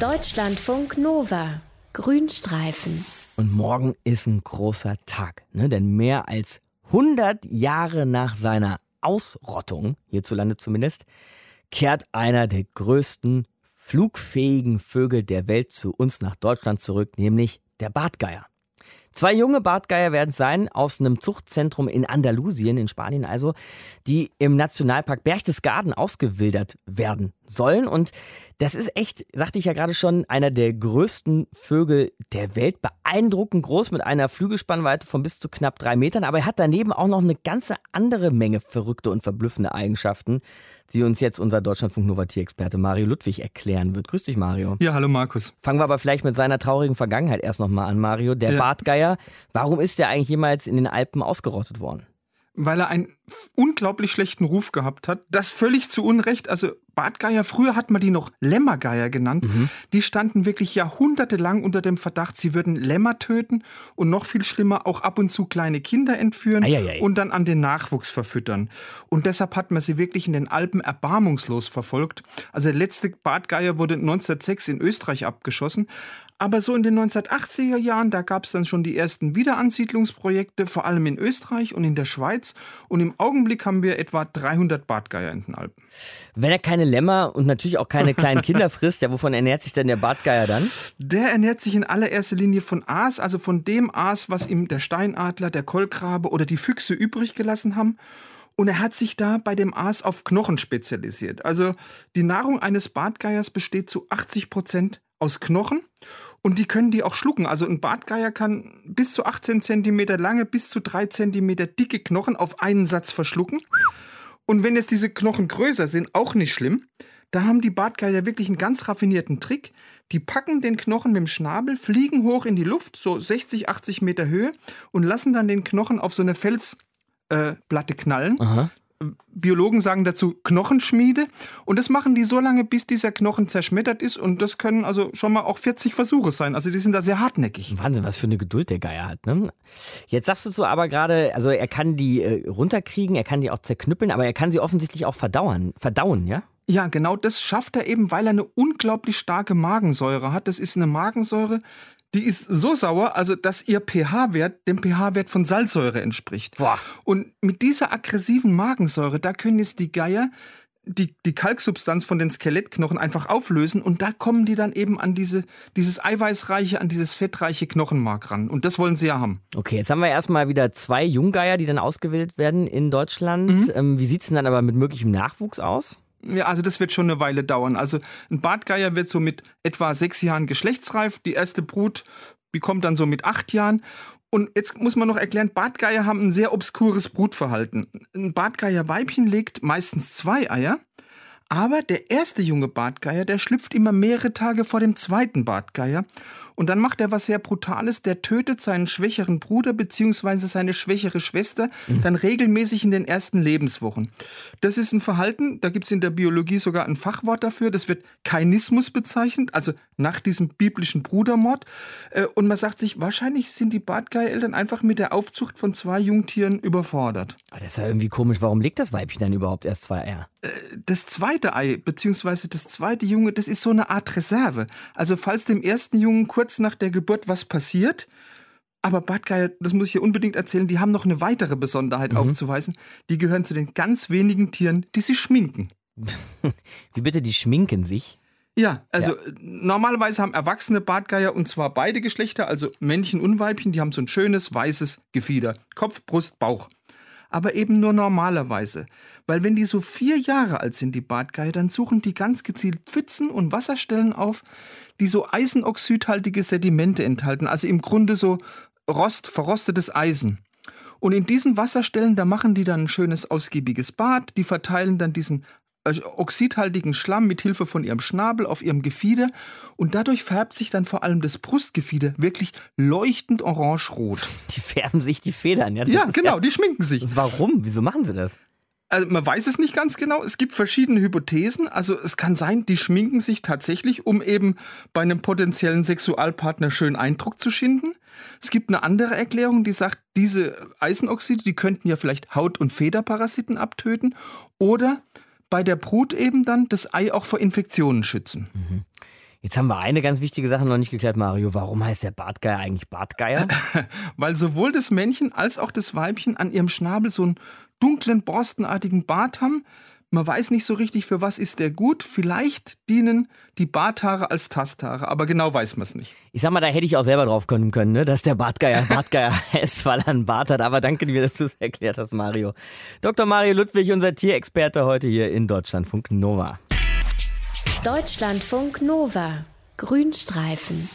Deutschlandfunk Nova. Grünstreifen. Und morgen ist ein großer Tag, ne? denn mehr als 100 Jahre nach seiner Ausrottung, hierzulande zumindest, kehrt einer der größten flugfähigen Vögel der Welt zu uns nach Deutschland zurück, nämlich der Bartgeier. Zwei junge Bartgeier werden es sein, aus einem Zuchtzentrum in Andalusien, in Spanien also, die im Nationalpark Berchtesgaden ausgewildert werden sollen. Und das ist echt, sagte ich ja gerade schon, einer der größten Vögel der Welt. Beeindruckend groß mit einer Flügelspannweite von bis zu knapp drei Metern. Aber er hat daneben auch noch eine ganze andere Menge verrückte und verblüffende Eigenschaften, die uns jetzt unser Deutschlandfunk Nova Tierexperte Mario Ludwig erklären wird. Grüß dich, Mario. Ja, hallo Markus. Fangen wir aber vielleicht mit seiner traurigen Vergangenheit erst nochmal an, Mario. Der ja. Bartgeier, warum ist der eigentlich jemals in den Alpen ausgerottet worden? Weil er einen unglaublich schlechten Ruf gehabt hat. Das völlig zu Unrecht. Also Bartgeier, früher hat man die noch Lämmergeier genannt. Mhm. Die standen wirklich jahrhundertelang unter dem Verdacht, sie würden Lämmer töten und noch viel schlimmer auch ab und zu kleine Kinder entführen Eieiei. und dann an den Nachwuchs verfüttern. Und deshalb hat man sie wirklich in den Alpen erbarmungslos verfolgt. Also der letzte Bartgeier wurde 1906 in Österreich abgeschossen. Aber so in den 1980er Jahren, da gab es dann schon die ersten Wiederansiedlungsprojekte, vor allem in Österreich und in der Schweiz. Und im Augenblick haben wir etwa 300 Bartgeier in den Alpen. Wenn er keine Lämmer und natürlich auch keine kleinen Kinder frisst, ja, wovon ernährt sich denn der Bartgeier dann? Der ernährt sich in allererster Linie von Aas, also von dem Aas, was ihm der Steinadler, der Kolkrabe oder die Füchse übrig gelassen haben. Und er hat sich da bei dem Aas auf Knochen spezialisiert. Also die Nahrung eines Bartgeiers besteht zu 80 Prozent aus Knochen und die können die auch schlucken. Also ein Bartgeier kann bis zu 18 cm lange, bis zu 3 cm dicke Knochen auf einen Satz verschlucken. Und wenn jetzt diese Knochen größer sind, auch nicht schlimm. Da haben die Bartgeier wirklich einen ganz raffinierten Trick. Die packen den Knochen mit dem Schnabel, fliegen hoch in die Luft, so 60, 80 Meter Höhe, und lassen dann den Knochen auf so eine Felsplatte äh, knallen. Aha. Biologen sagen dazu Knochenschmiede. Und das machen die so lange, bis dieser Knochen zerschmettert ist. Und das können also schon mal auch 40 Versuche sein. Also die sind da sehr hartnäckig. Wahnsinn, was für eine Geduld der Geier hat. Ne? Jetzt sagst du so aber gerade, also er kann die äh, runterkriegen, er kann die auch zerknüppeln, aber er kann sie offensichtlich auch verdauern, verdauen, ja? Ja, genau das schafft er eben, weil er eine unglaublich starke Magensäure hat. Das ist eine Magensäure, die ist so sauer, also dass ihr pH-Wert dem pH-Wert von Salzsäure entspricht. Boah. Und mit dieser aggressiven Magensäure, da können jetzt die Geier die, die Kalksubstanz von den Skelettknochen einfach auflösen und da kommen die dann eben an diese, dieses eiweißreiche, an dieses fettreiche Knochenmark ran. Und das wollen sie ja haben. Okay, jetzt haben wir erstmal wieder zwei Junggeier, die dann ausgewählt werden in Deutschland. Mhm. Ähm, wie sieht es denn dann aber mit möglichem Nachwuchs aus? Ja, also das wird schon eine Weile dauern. Also ein Bartgeier wird so mit etwa sechs Jahren geschlechtsreif. Die erste Brut bekommt dann so mit acht Jahren. Und jetzt muss man noch erklären, Bartgeier haben ein sehr obskures Brutverhalten. Ein Bartgeier-Weibchen legt meistens zwei Eier. Aber der erste junge Bartgeier, der schlüpft immer mehrere Tage vor dem zweiten Bartgeier. Und dann macht er was sehr Brutales, der tötet seinen schwächeren Bruder bzw. seine schwächere Schwester mhm. dann regelmäßig in den ersten Lebenswochen. Das ist ein Verhalten, da gibt es in der Biologie sogar ein Fachwort dafür, das wird Kainismus bezeichnet, also nach diesem biblischen Brudermord. Äh, und man sagt sich, wahrscheinlich sind die Bartgeier-Eltern einfach mit der Aufzucht von zwei Jungtieren überfordert. Aber das ist ja irgendwie komisch, warum legt das Weibchen dann überhaupt erst zwei Eier? Äh, das zweite Ei, beziehungsweise das zweite Junge, das ist so eine Art Reserve. Also falls dem ersten Jungen kurz kurz nach der Geburt was passiert. Aber Bartgeier, das muss ich hier unbedingt erzählen, die haben noch eine weitere Besonderheit mhm. aufzuweisen. Die gehören zu den ganz wenigen Tieren, die sich schminken. Wie bitte, die schminken sich? Ja, also ja. normalerweise haben erwachsene Bartgeier und zwar beide Geschlechter, also Männchen und Weibchen, die haben so ein schönes weißes Gefieder. Kopf, Brust, Bauch. Aber eben nur normalerweise. Weil wenn die so vier Jahre alt sind, die Bartgeier, dann suchen die ganz gezielt Pfützen und Wasserstellen auf, die so eisenoxidhaltige Sedimente enthalten, also im Grunde so Rost, verrostetes Eisen. Und in diesen Wasserstellen, da machen die dann ein schönes ausgiebiges Bad, die verteilen dann diesen oxidhaltigen Schlamm mit Hilfe von ihrem Schnabel auf ihrem Gefieder und dadurch färbt sich dann vor allem das Brustgefieder wirklich leuchtend orange-rot. Die färben sich die Federn, ja? ja, genau, ja die schminken sich. Warum? Wieso machen sie das? Also man weiß es nicht ganz genau. Es gibt verschiedene Hypothesen. Also es kann sein, die schminken sich tatsächlich, um eben bei einem potenziellen Sexualpartner schön Eindruck zu schinden. Es gibt eine andere Erklärung, die sagt, diese Eisenoxide, die könnten ja vielleicht Haut- und Federparasiten abtöten oder bei der Brut eben dann das Ei auch vor Infektionen schützen. Mhm. Jetzt haben wir eine ganz wichtige Sache noch nicht geklärt, Mario. Warum heißt der Bartgeier eigentlich Bartgeier? Weil sowohl das Männchen als auch das Weibchen an ihrem Schnabel so einen dunklen, borstenartigen Bart haben. Man weiß nicht so richtig, für was ist der gut. Vielleicht dienen die Barthaare als Tasthaare, aber genau weiß man es nicht. Ich sag mal, da hätte ich auch selber drauf kommen können, ne? dass der Bartgeier Bartgeier heißt, weil er einen Bart hat. Aber danke dir, dass du es erklärt hast, Mario. Dr. Mario Ludwig, unser Tierexperte heute hier in Deutschlandfunk Nova. Deutschlandfunk Nova. Grünstreifen.